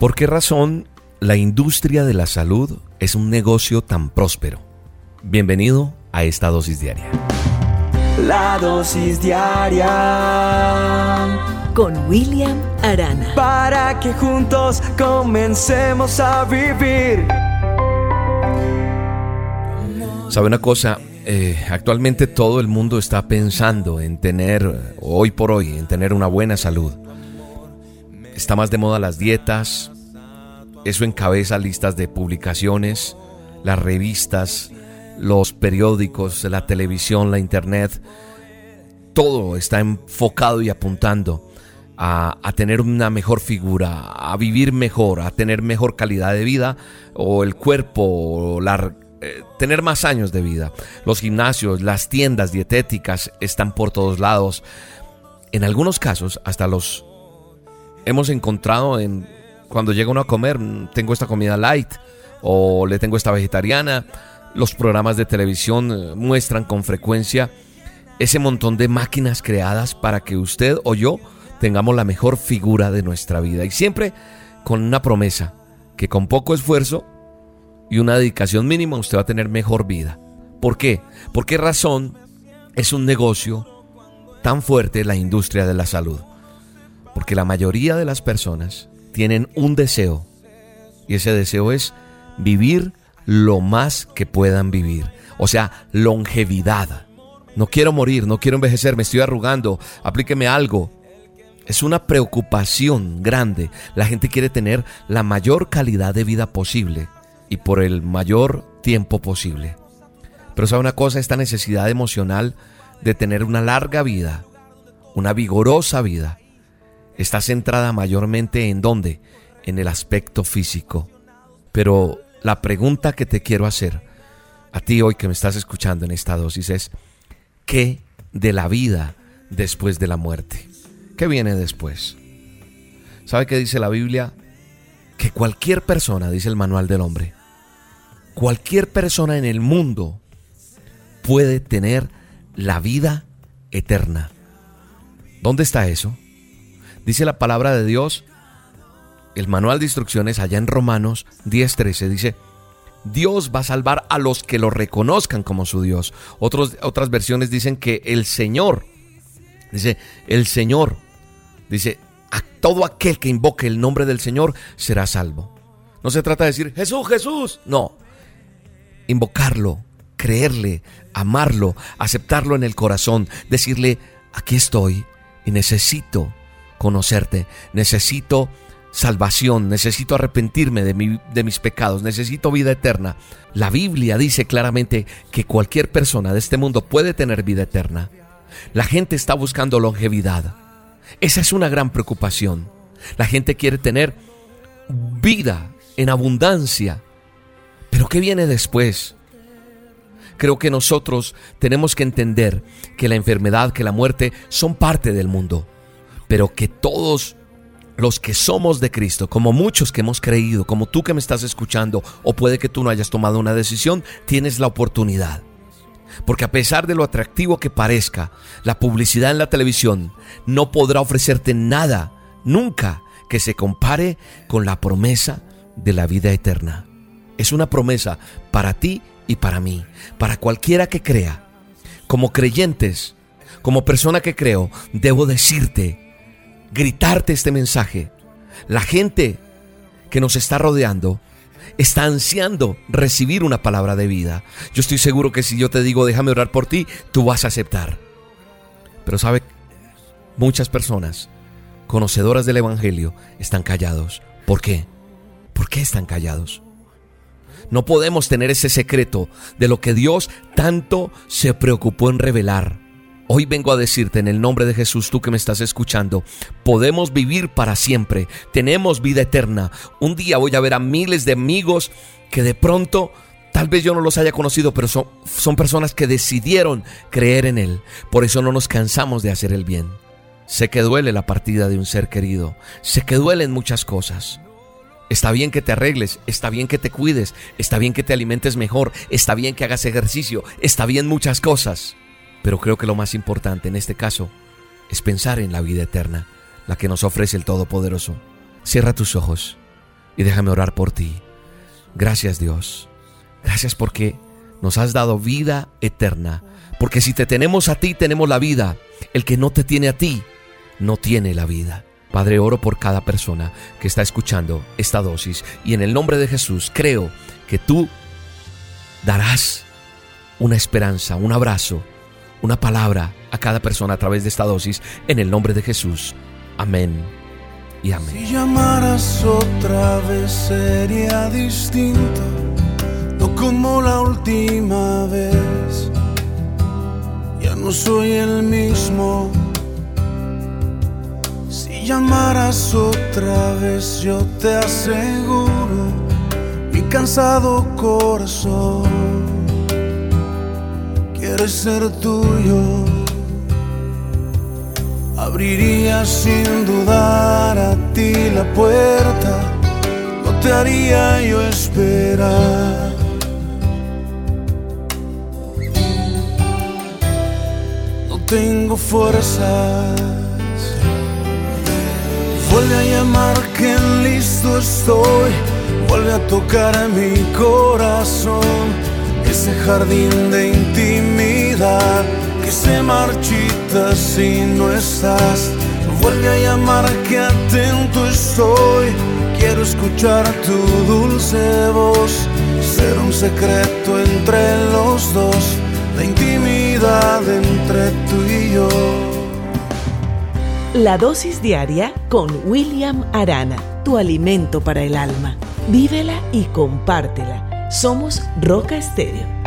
¿Por qué razón la industria de la salud es un negocio tan próspero? Bienvenido a esta dosis diaria. La dosis diaria con William Arana. Para que juntos comencemos a vivir. ¿Sabe una cosa? Eh, actualmente todo el mundo está pensando en tener, hoy por hoy, en tener una buena salud. Está más de moda las dietas, eso encabeza listas de publicaciones, las revistas, los periódicos, la televisión, la internet. Todo está enfocado y apuntando a, tener una mejor figura, a vivir mejor, a tener mejor calidad de vida o el cuerpo, eh, tener más años de vida. Los gimnasios, las tiendas dietéticas están por todos lados. En algunos casos, hasta los hemos encontrado en cuando llega uno a comer, mm, tengo esta comida light o le tengo esta vegetariana. Los programas de televisión eh, muestran con frecuencia ese montón de máquinas creadas para que usted o yo tengamos la mejor figura de nuestra vida. Y siempre con una promesa, que con poco esfuerzo y una dedicación mínima usted va a tener mejor vida. ¿Por qué? ¿Por qué razón es un negocio tan fuerte la industria de la salud? Porque la mayoría de las personas tienen un deseo. Y ese deseo es vivir lo más que puedan vivir. O sea, longevidad. No quiero morir, no quiero envejecer, me estoy arrugando, aplíqueme algo. Es una preocupación grande. La gente quiere tener la mayor calidad de vida posible y por el mayor tiempo posible. Pero sabe una cosa, esta necesidad emocional de tener una larga vida, una vigorosa vida, está centrada mayormente en dónde? En el aspecto físico. Pero la pregunta que te quiero hacer a ti hoy que me estás escuchando en esta dosis es, ¿qué de la vida después de la muerte? ¿Qué viene después? ¿Sabe qué dice la Biblia? Que cualquier persona, dice el manual del hombre, cualquier persona en el mundo puede tener la vida eterna. ¿Dónde está eso? Dice la palabra de Dios, el manual de instrucciones allá en Romanos 10:13 dice, Dios va a salvar a los que lo reconozcan como su Dios. otras versiones dicen que el Señor, dice, el Señor, dice, a todo aquel que invoque el nombre del Señor será salvo. No se trata de decir, Jesús, Jesús, no. Invocarlo, creerle, amarlo, aceptarlo en el corazón, decirle, aquí estoy y necesito conocerte, necesito salvación, necesito arrepentirme de, de, mis pecados, necesito vida eterna. La Biblia dice claramente que cualquier persona de este mundo puede tener vida eterna. La gente está buscando longevidad. Esa es una gran preocupación. La gente quiere tener vida en abundancia. Pero ¿qué viene después? Creo que nosotros tenemos que entender que la enfermedad, que la muerte son parte del mundo pero que todos los que somos de Cristo, como muchos que hemos creído, como tú que me estás escuchando, o puede que tú no hayas tomado una decisión, tienes la oportunidad. Porque a pesar de lo atractivo que parezca, la publicidad en la televisión no podrá ofrecerte nada, nunca, que se compare con la promesa de la vida eterna. Es una promesa para ti y para mí, para cualquiera que crea. Como creyentes, como persona que creo, debo decirte, gritarte este mensaje. La gente que nos está rodeando está ansiando recibir una palabra de vida. Yo estoy seguro que si yo te digo déjame orar por ti, tú vas a aceptar. Pero sabe, muchas personas conocedoras del Evangelio están callados. ¿Por qué? ¿Por qué están callados? No podemos tener ese secreto de lo que Dios tanto se preocupó en revelar. Hoy vengo a decirte en el nombre de Jesús, tú que me estás escuchando, podemos vivir para siempre, tenemos vida eterna. Un día voy a ver a miles de amigos que de pronto Tal vez yo no los haya conocido, pero son, son, personas que decidieron creer en Él. Por eso no nos cansamos de hacer el bien. Sé que duele la partida de un ser querido. Sé que duelen muchas cosas. Está bien que te arregles, está bien que te cuides, está bien que te alimentes mejor, está bien que hagas ejercicio, está bien muchas cosas. Pero creo que lo más importante en este caso es pensar en la vida eterna, la que nos ofrece el Todopoderoso. Cierra tus ojos Y déjame orar por ti. Gracias Dios. Gracias porque nos has dado vida eterna. Porque si te tenemos a ti, tenemos la vida. El que no te tiene a ti, no tiene la vida. Padre, oro por cada persona que está escuchando esta dosis y en el nombre de Jesús creo que tú darás una esperanza, un abrazo, una palabra a cada persona a través de esta dosis en el nombre de Jesús. Amén y amén. Si llamaras otra vez sería distinto, no como la última vez. Ya no soy el mismo. Si llamaras otra vez, yo te aseguro, mi cansado corazón quiere ser tuyo Abriría sin dudar a ti la puerta, no te haría yo esperar. No tengo fuerzas, vuelve a llamar que listo estoy, vuelve a tocar a mi corazón, ese jardín de intimidad se marchita si no estás. Vuelve a llamar que atento estoy. Quiero escuchar tu dulce voz. Ser un secreto entre los dos. La intimidad entre tú y yo. La dosis diaria con William Arana. Tu alimento para el alma. Vívela y compártela. Somos Roca Estéreo